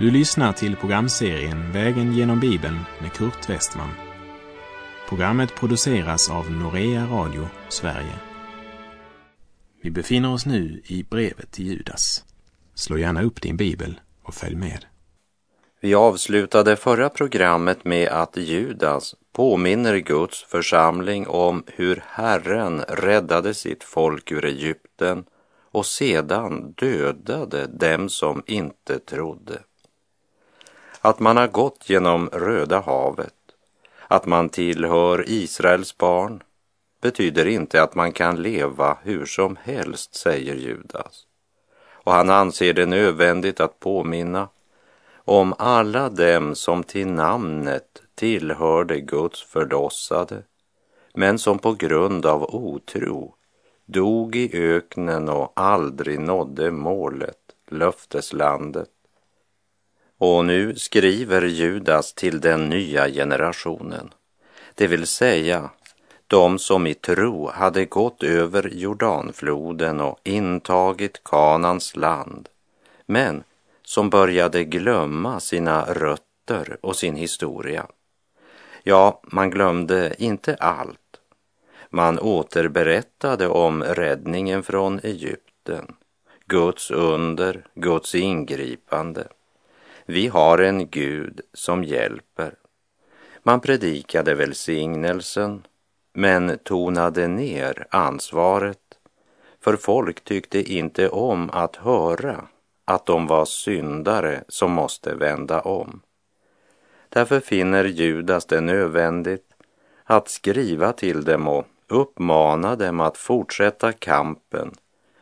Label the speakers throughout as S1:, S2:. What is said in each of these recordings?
S1: Du lyssnar till programserien Vägen genom Bibeln med Kurt Westman. Programmet produceras av Norea Radio Sverige. Vi befinner oss nu i brevet till Judas. Slå gärna upp din bibel och följ med.
S2: Vi avslutade förra programmet med att Judas påminner Guds församling om hur Herren räddade sitt folk ur Egypten och sedan dödade dem som inte trodde. Att man har gått genom Röda havet, att man tillhör Israels barn, betyder inte att man kan leva hur som helst, säger Judas. Och han anser det nödvändigt att påminna om alla dem som till namnet tillhörde Guds förlossade, men som på grund av otro dog i öknen och aldrig nådde målet, löfteslandet. Och nu skriver Judas till den nya generationen, det vill säga de som i tro hade gått över Jordanfloden och intagit Kanans land, men som började glömma sina rötter och sin historia. Ja, man glömde inte allt. Man återberättade om räddningen från Egypten, Guds under, Guds ingripande. Vi har en Gud som hjälper. Man predikade välsignelsen, men tonade ner ansvaret, för folk tyckte inte om att höra att de var syndare som måste vända om. Därför finner Judas det nödvändigt att skriva till dem och uppmana dem att fortsätta kampen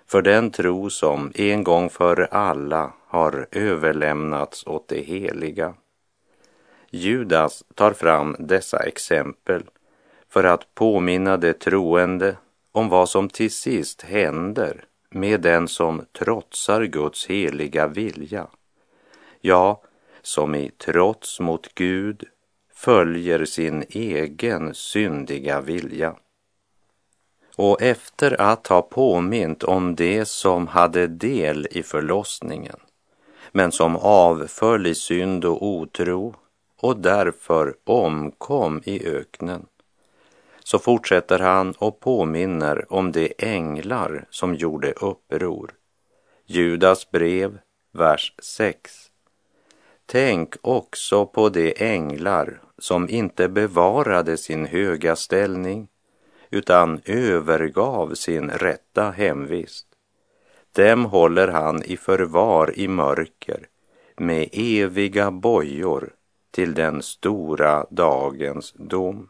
S2: för den tro som en gång för alla har överlämnats åt det heliga. Judas tar fram dessa exempel för att påminna de troende om vad som till sist händer med den som trotsar Guds heliga vilja. Ja, som i trots mot Gud följer sin egen syndiga vilja. Och efter att ha påmint om det som hade del i förlossningen, men som avföll i synd och otro och därför omkom i öknen, så fortsätter han och påminner om de änglar som gjorde uppror. Judas brev, vers 6. Tänk också på de änglar som inte bevarade sin höga ställning utan övergav sin rätta hemvist. Dem håller han i förvar i mörker med eviga bojor till den stora dagens dom.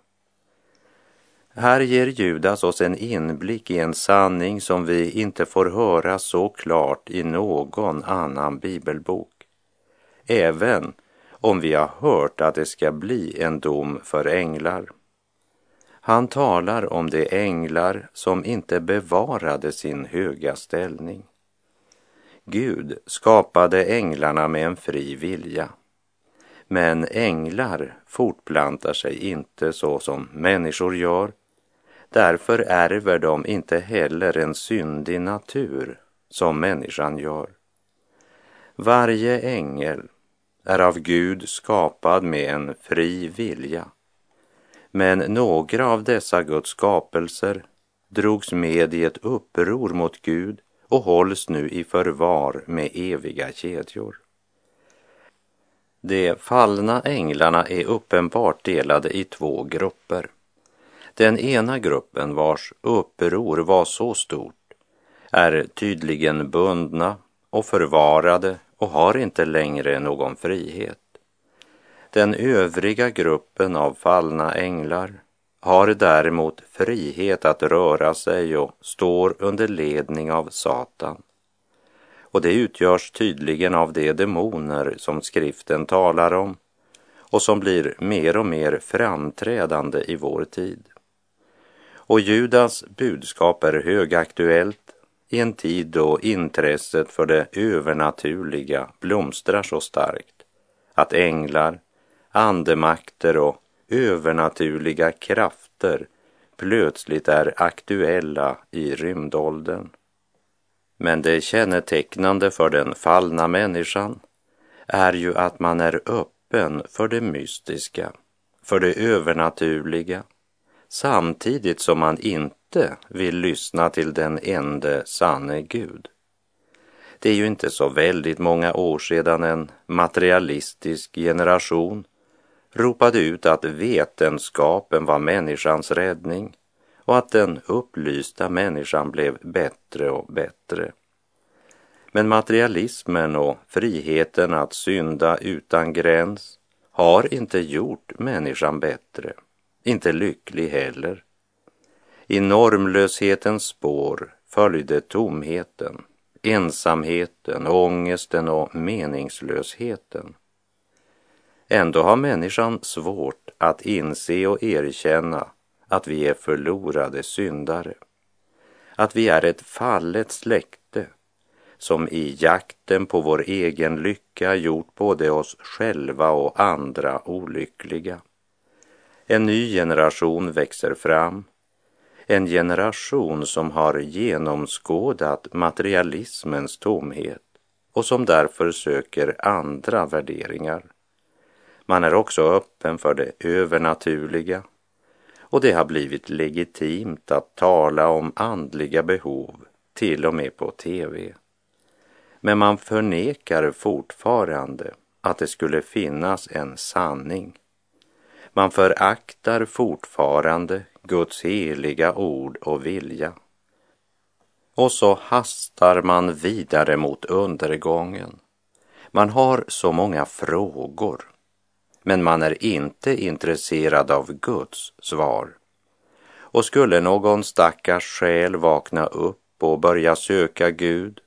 S2: Här ger Judas oss en inblick i en sanning som vi inte får höra så klart i någon annan bibelbok. Även om vi har hört att det ska bli en dom för änglar. Han talar om de änglar som inte bevarade sin höga ställning. Gud skapade änglarna med en fri vilja. Men änglar fortplantar sig inte så som människor gör. Därför ärver de inte heller en syndig natur som människan gör. Varje ängel är av Gud skapad med en fri vilja. Men några av dessa Guds skapelser drogs med i ett uppror mot Gud och hålls nu i förvar med eviga kedjor. De fallna änglarna är uppenbart delade i två grupper. Den ena gruppen vars uppror var så stort är tydligen bundna och förvarade och har inte längre någon frihet. Den övriga gruppen av fallna änglar har däremot frihet att röra sig och står under ledning av Satan. Och det utgörs tydligen av de demoner som skriften talar om och som blir mer och mer framträdande i vår tid. Och Judas budskap är högaktuellt i en tid då intresset för det övernaturliga blomstrar så starkt att änglar, andemakter och övernaturliga krafter plötsligt är aktuella i rymdåldern. Men det kännetecknande för den fallna människan är ju att man är öppen för det mystiska, för det övernaturliga, samtidigt som man inte vill lyssna till den ende sanne Gud. Det är ju inte så väldigt många år sedan en materialistisk generation ropade ut att vetenskapen var människans räddning och att den upplysta människan blev bättre och bättre. Men materialismen och friheten att synda utan gräns har inte gjort människan bättre, inte lycklig heller. I normlöshetens spår följde tomheten, ensamheten, ångesten och meningslösheten. Ändå har människan svårt att inse och erkänna att vi är förlorade syndare. Att vi är ett fallet släkte som i jakten på vår egen lycka gjort både oss själva och andra olyckliga. En ny generation växer fram. En generation som har genomskådat materialismens tomhet och som därför söker andra värderingar. Man är också öppen för det övernaturliga och det har blivit legitimt att tala om andliga behov till och med på tv. Men man förnekar fortfarande att det skulle finnas en sanning. Man föraktar fortfarande Guds heliga ord och vilja. Och så hastar man vidare mot undergången. Man har så många frågor men man är inte intresserad av Guds svar. Och skulle någon stackars själ vakna upp och börja söka Gud